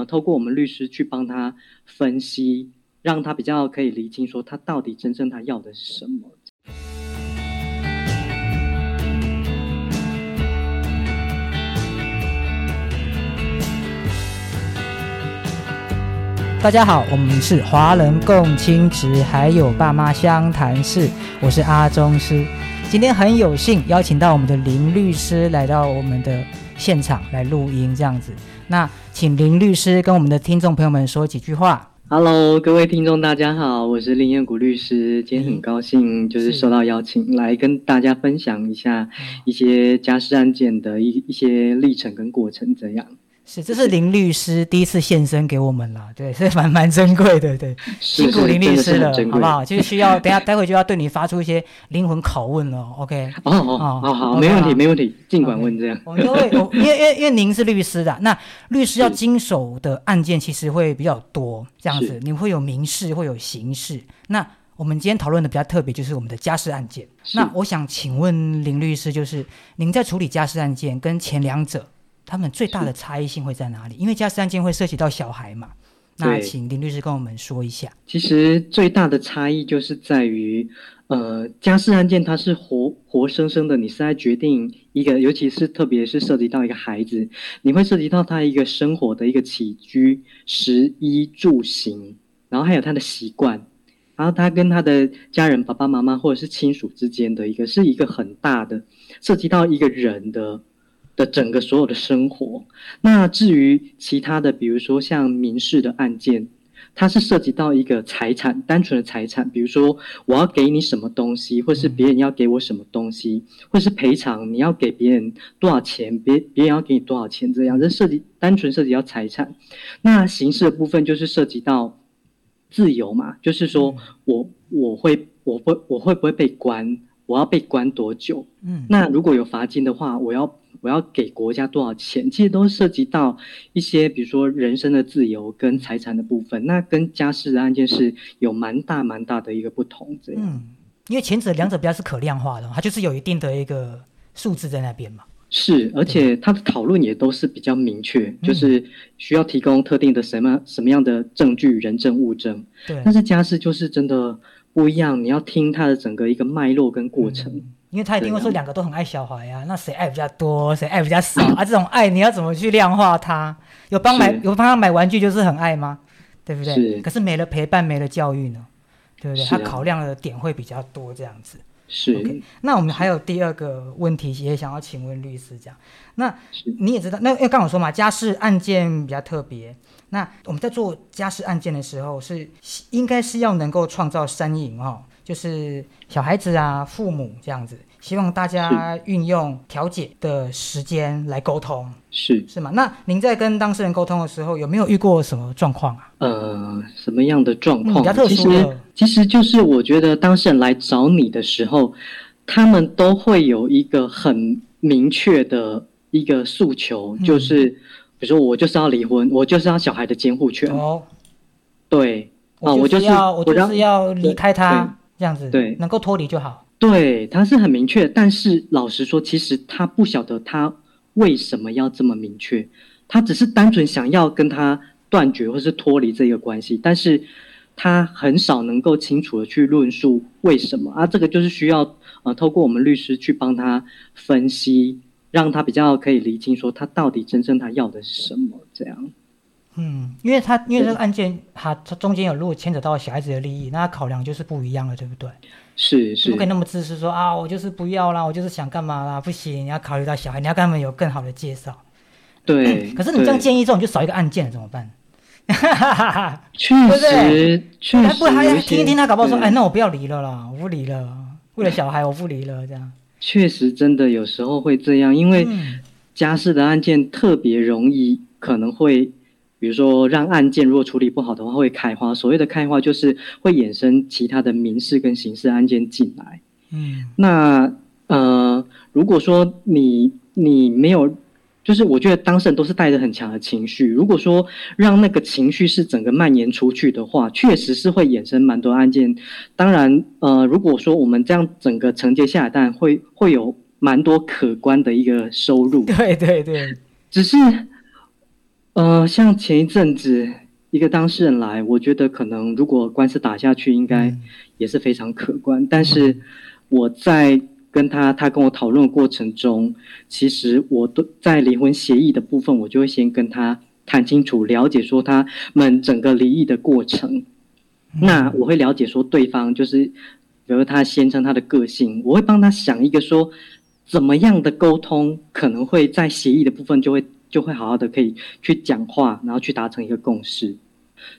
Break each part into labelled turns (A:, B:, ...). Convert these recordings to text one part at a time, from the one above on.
A: 呃，透过我们律师去帮他分析，让他比较可以理清说他到底真正他要的是什么。
B: 大家好，我们是华人共亲职，还有爸妈相谈室，我是阿宗师。今天很有幸邀请到我们的林律师来到我们的现场来录音，这样子。那请林律师跟我们的听众朋友们说几句话。
A: Hello，各位听众，大家好，我是林彦谷律师。今天很高兴，就是受到邀请来跟大家分享一下一些家事案件的一一些历程跟过程，怎样。
B: 是，这是林律师第一次现身给我们了，对，是蛮蛮珍贵的，对，辛苦林律师了，好不好？就是需要 等下待会就要对你发出一些灵魂拷问了，OK？
A: 哦哦，好好，没问题，没问题，尽管问这样。
B: 我们都会，因为因为因为您是律师的，那律师要经手的案件其实会比较多，这样子，你会有民事，会有刑事。那我们今天讨论的比较特别，就是我们的家事案件。那我想请问林律师，就是您在处理家事案件跟前两者。他们最大的差异性会在哪里？因为家事案件会涉及到小孩嘛，那请林律师跟我们说一下。
A: 其实最大的差异就是在于，呃，家事案件它是活活生生的，你是在决定一个，尤其是特别是涉及到一个孩子，你会涉及到他一个生活的一个起居、食衣住行，然后还有他的习惯，然后他跟他的家人、爸爸妈妈或者是亲属之间的一个，是一个很大的涉及到一个人的。的整个所有的生活，那至于其他的，比如说像民事的案件，它是涉及到一个财产，单纯的财产，比如说我要给你什么东西，或是别人要给我什么东西，或是赔偿你要给别人多少钱，别别人要给你多少钱，这样这涉及单纯涉及到财产。那刑事的部分就是涉及到自由嘛，就是说我我会我会我会不会被关，我要被关多久？嗯，那如果有罚金的话，我要。我要给国家多少钱？其实都涉及到一些，比如说人身的自由跟财产的部分。那跟家事的案件是有蛮大蛮大的一个不同。这样，嗯，
B: 因为前者两者比较是可量化的，它就是有一定的一个数字在那边嘛。
A: 是，而且它的讨论也都是比较明确，就是需要提供特定的什么什么样的证据、人证、物证。
B: 对。
A: 但是家事就是真的不一样，你要听他的整个一个脉络跟过程。
B: 因为他一定会说两个都很爱小孩呀，那谁爱比较多，谁爱比较少啊？这种爱你要怎么去量化它？有帮买有帮他买玩具就是很爱吗？对不对？可是没了陪伴，没了教育呢？对不对？他考量的点会比较多，这样子。
A: 是。
B: 那我们还有第二个问题，也想要请问律师这样。那你也知道，那因为刚我说嘛，家事案件比较特别。那我们在做家事案件的时候，是应该是要能够创造三赢哦。就是小孩子啊，父母这样子，希望大家运用调解的时间来沟通，
A: 是
B: 是吗？那您在跟当事人沟通的时候，有没有遇过什么状况啊？
A: 呃，什么样的状况？
B: 比较特殊
A: 的，其实就是我觉得当事人来找你的时候，他们都会有一个很明确的一个诉求，就是比如说我就是要离婚，我就是要小孩的监护权。哦，对，
B: 啊，我就是要我就是要离开他。这样子
A: 对，
B: 能够脱离就好。
A: 对，他是很明确，但是老实说，其实他不晓得他为什么要这么明确，他只是单纯想要跟他断绝或是脱离这个关系，但是他很少能够清楚的去论述为什么啊。这个就是需要呃，透过我们律师去帮他分析，让他比较可以理清说他到底真正他要的是什么，这样。
B: 嗯，因为他因为这个案件，他他中间有如果牵扯到小孩子的利益，那他考量就是不一样了，对不对？
A: 是是，
B: 不可以那么自私说啊，我就是不要啦，我就是想干嘛啦，不行，你要考虑到小孩，你要跟他们有更好的介绍。
A: 对，
B: 可是你这样建议之后，你就少一个案件了，怎么办？
A: 确实，确实，
B: 不还听一听他搞不好说，哎，那我不要离了啦，我不离了，为了小孩我不离了，这样。
A: 确实，真的有时候会这样，因为家事的案件特别容易可能会。比如说，让案件如果处理不好的话，会开花。所谓的开花，就是会衍生其他的民事跟刑事案件进来。嗯，那呃，如果说你你没有，就是我觉得当事人都是带着很强的情绪。如果说让那个情绪是整个蔓延出去的话，确实是会衍生蛮多案件。当然，呃，如果说我们这样整个承接下来，当然会会有蛮多可观的一个收入。
B: 对对对，
A: 只是。呃，像前一阵子一个当事人来，我觉得可能如果官司打下去，应该也是非常可观。但是我在跟他他跟我讨论的过程中，其实我都在离婚协议的部分，我就会先跟他谈清楚，了解说他们整个离异的过程。那我会了解说对方就是，比如他先生他的个性，我会帮他想一个说，怎么样的沟通可能会在协议的部分就会。就会好好的可以去讲话，然后去达成一个共识，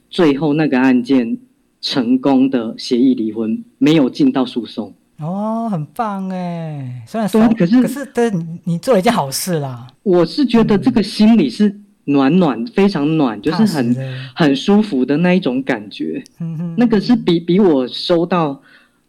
A: 最后那个案件成功的协议离婚，没有进到诉讼。
B: 哦，很棒哎！虽然说，可是可是，但你你做了一件好事啦。
A: 我是觉得这个心里是暖暖，非常暖，就是很很舒服的那一种感觉。嗯哼，那个是比比我收到。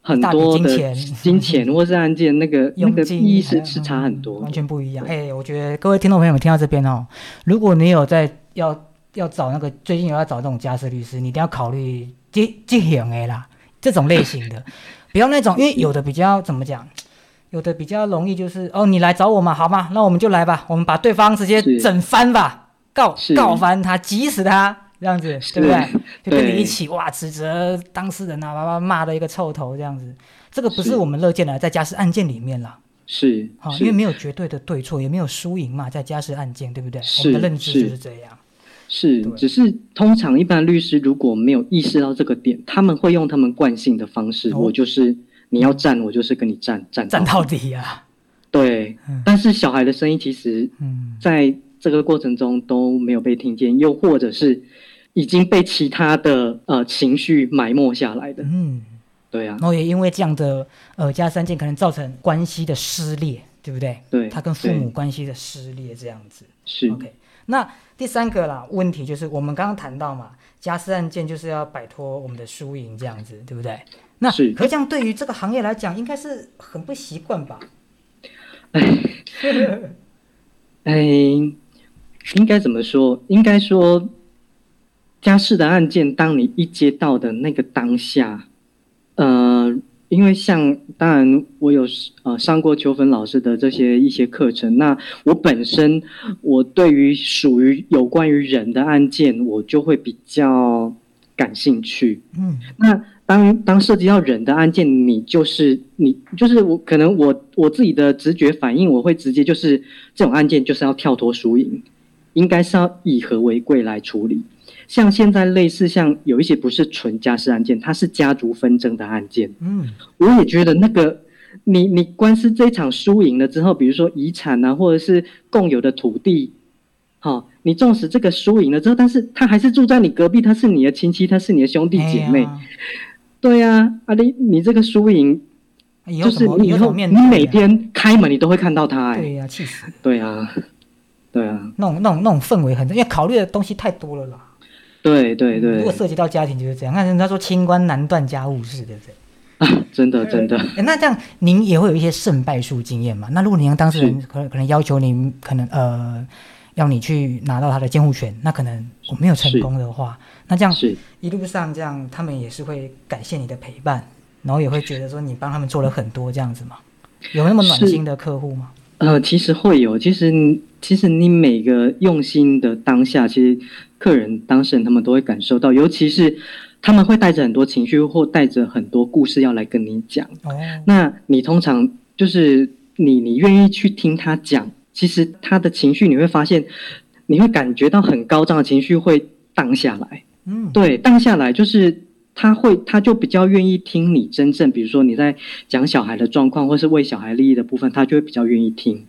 A: 很多的金钱 或是案件，那个那个意义是是差很多，
B: 完全不一样。哎，我觉得各位听众朋友们听到这边哦，如果你有在要要找那个最近有要找这种家事律师，你一定要考虑这这型的啦，这种类型的，不要那种，因为有的比较怎么讲，有的比较容易就是哦，你来找我嘛，好嘛，那我们就来吧，我们把对方直接整翻吧，告告翻他，急死他。这样子对不对？就跟你一起哇，指责当事人啊，把他骂的一个臭头，这样子，这个不是我们乐见的，在家事案件里面啦。
A: 是，
B: 好，因为没有绝对的对错，也没有输赢嘛，在家事案件，对不对？我们的认知就是这样。
A: 是，只是通常一般律师如果没有意识到这个点，他们会用他们惯性的方式，我就是你要站，我就是跟你站站
B: 站到底啊。
A: 对，但是小孩的声音其实，在这个过程中都没有被听见，又或者是。已经被其他的呃情绪埋没下来的，嗯，对啊，
B: 然后也因为这样的呃加三件，可能造成关系的撕裂，对不对？
A: 对，
B: 他跟父母关系的撕裂这样子。
A: 是。
B: OK。那第三个啦问题就是我们刚刚谈到嘛，家事案件就是要摆脱我们的输赢这样子，对不对？那
A: 是，
B: 可这样对于这个行业来讲，应该是很不习惯吧？
A: 哎，应该怎么说？应该说。家事的案件，当你一接到的那个当下，呃，因为像当然我有呃上过秋芬老师的这些一些课程，那我本身我对于属于有关于人的案件，我就会比较感兴趣。嗯，那当当涉及到人的案件，你就是你就是我可能我我自己的直觉反应，我会直接就是这种案件就是要跳脱输赢，应该是要以和为贵来处理。像现在类似像有一些不是纯家事案件，它是家族纷争的案件。嗯，我也觉得那个你你官司这场输赢了之后，比如说遗产啊，或者是共有的土地，好，你纵使这个输赢了之后，但是他还是住在你隔壁，他是你的亲戚，他是你的兄弟姐妹。对呀，啊你你这个输赢，就是你以后你每天开门你都会看到他，哎，
B: 对呀，气死。
A: 对啊，对啊，
B: 那种那种那种氛围很，因为考虑的东西太多了啦。
A: 对对对，
B: 如果涉及到家庭就是这样。那人家说清官难断家务事，对不对？
A: 啊，真的 真的。
B: 那这样您也会有一些胜败数经验嘛？那如果您让当事人可能可能要求您可能呃要你去拿到他的监护权，那可能我没有成功的话，那这样一路上这样他们也是会感谢你的陪伴，然后也会觉得说你帮他们做了很多这样子嘛？有那么暖心的客户吗？
A: 呃，其实会有。其实其实你每个用心的当下，其实。客人、当事人他们都会感受到，尤其是他们会带着很多情绪或带着很多故事要来跟你讲。哦，那你通常就是你，你愿意去听他讲，其实他的情绪你会发现，你会感觉到很高涨的情绪会荡下来。嗯，对，荡下来就是他会，他就比较愿意听你真正，比如说你在讲小孩的状况，或是为小孩利益的部分，他就会比较愿意听。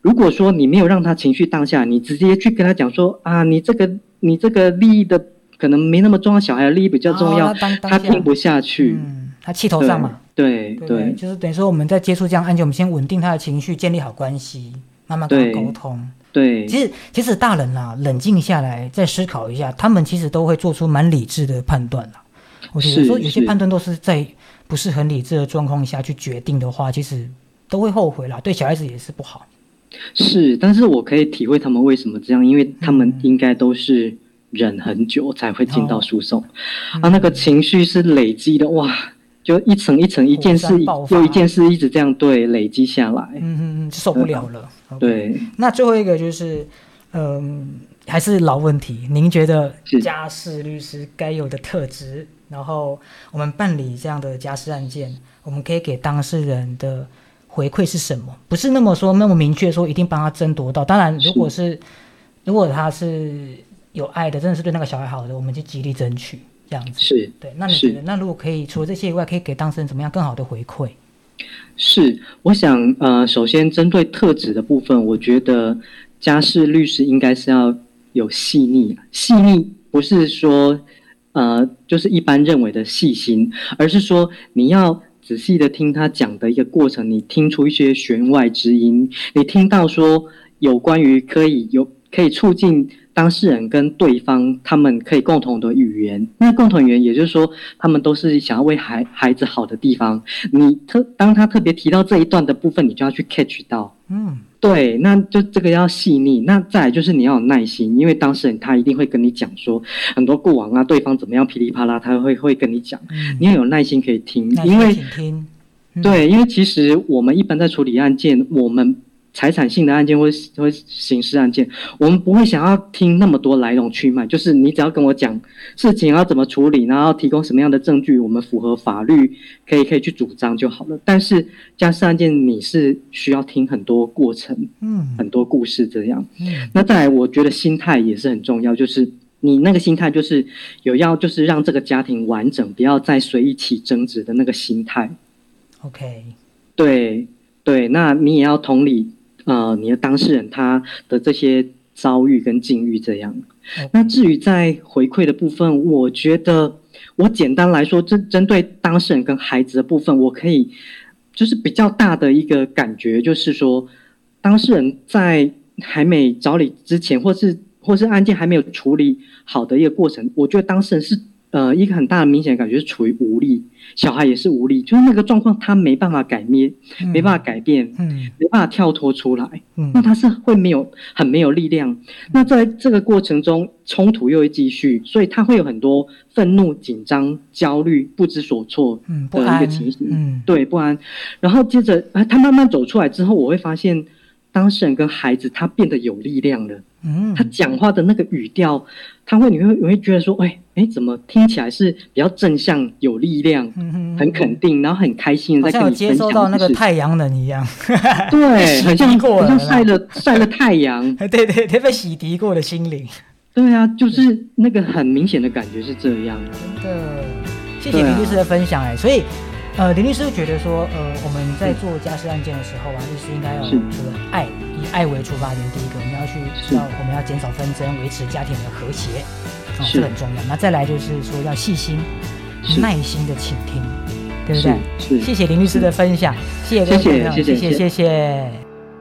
A: 如果说你没有让他情绪荡下，你直接去跟他讲说啊，你这个。你这个利益的可能没那么重要，小孩的利益比较重要，他听不下去，
B: 嗯，他气头上嘛，
A: 对对，
B: 就是等于说我们在接触这样案件，我们先稳定他的情绪，建立好关系，慢慢跟他沟通，
A: 对，
B: 其实其实大人啦，冷静下来再思考一下，他们其实都会做出蛮理智的判断啦。我觉得说有些判断都是在不是很理智的状况下去决定的话，其实都会后悔啦，对小孩子也是不好。
A: 是，但是我可以体会他们为什么这样，因为他们应该都是忍很久才会进到诉讼，啊，那个情绪是累积的，哇，就一层一层，一件事又一件事，一直这样对累积下来，
B: 嗯嗯嗯，受不了了。
A: 对，
B: 那最后一个就是，嗯，还是老问题，您觉得家事律师该有的特质，然后我们办理这样的家事案件，我们可以给当事人的回馈是什么？不是那么说那么明确说一定帮他争夺到。当然，如果是如果他是有爱的，真的是对那个小孩好的，我们就极力争取这样子。
A: 是
B: 对。那你觉得，那如果可以除了这些以外，可以给当事人怎么样更好的回馈？
A: 是，我想呃，首先针对特质的部分，我觉得家事律师应该是要。有细腻，细腻不是说，呃，就是一般认为的细心，而是说你要仔细的听他讲的一个过程，你听出一些弦外之音，你听到说有关于可以有可以促进当事人跟对方他们可以共同的语言，那共同语言也就是说他们都是想要为孩孩子好的地方，你特当他特别提到这一段的部分，你就要去 catch 到，嗯。对，那就这个要细腻。那再来就是你要有耐心，因为当事人他一定会跟你讲说很多过往啊，对方怎么样噼里啪啦，他会会跟你讲。你要有耐心可以听，因为
B: 听。
A: 对，因为其实我们一般在处理案件，我们。财产性的案件或或刑事案件，我们不会想要听那么多来龙去脉，就是你只要跟我讲事情要怎么处理，然后提供什么样的证据，我们符合法律可以可以去主张就好了。但是家事案件你是需要听很多过程，嗯，很多故事这样。嗯，那再来，我觉得心态也是很重要，就是你那个心态就是有要就是让这个家庭完整，不要再随意起争执的那个心态。
B: OK，
A: 对对，那你也要同理。呃，你的当事人他的这些遭遇跟境遇这样，那至于在回馈的部分，我觉得我简单来说，针针对当事人跟孩子的部分，我可以就是比较大的一个感觉，就是说当事人在还没找你之前，或是或是案件还没有处理好的一个过程，我觉得当事人是。呃，一个很大的明显感觉是处于无力，小孩也是无力，就是那个状况他没办法改变，没办法改变，嗯，没办法跳脱出来，嗯，那他是会没有很没有力量。那在这个过程中，冲突又会继续，所以他会有很多愤怒、紧张、焦虑、不知所措的一个情形，嗯，对，不安。然后接着，啊，他慢慢走出来之后，我会发现当事人跟孩子他变得有力量了，嗯，他讲话的那个语调。他会，你会，你会觉得说，哎，哎，怎么听起来是比较正向、有力量、很肯定，然后很开心在跟你
B: 接收到那个太阳能一样，
A: 对，很像好像晒了晒了太阳，
B: 对对，对，被洗涤过的心灵，
A: 对啊，就是那个很明显的感觉是这样。
B: 真的，谢谢李律师的分享，哎，所以。呃，林律师觉得说，呃，我们在做家事案件的时候啊，律师应该要除了爱，以爱为出发点，第一个我们要去知道，我们要减少纷争，维持家庭的和谐，啊，这很重要。那再来就是说，要细心、耐心的倾听，对不对？
A: 是。
B: 谢谢林律师的分享，谢谢各位朋友，谢谢，谢谢。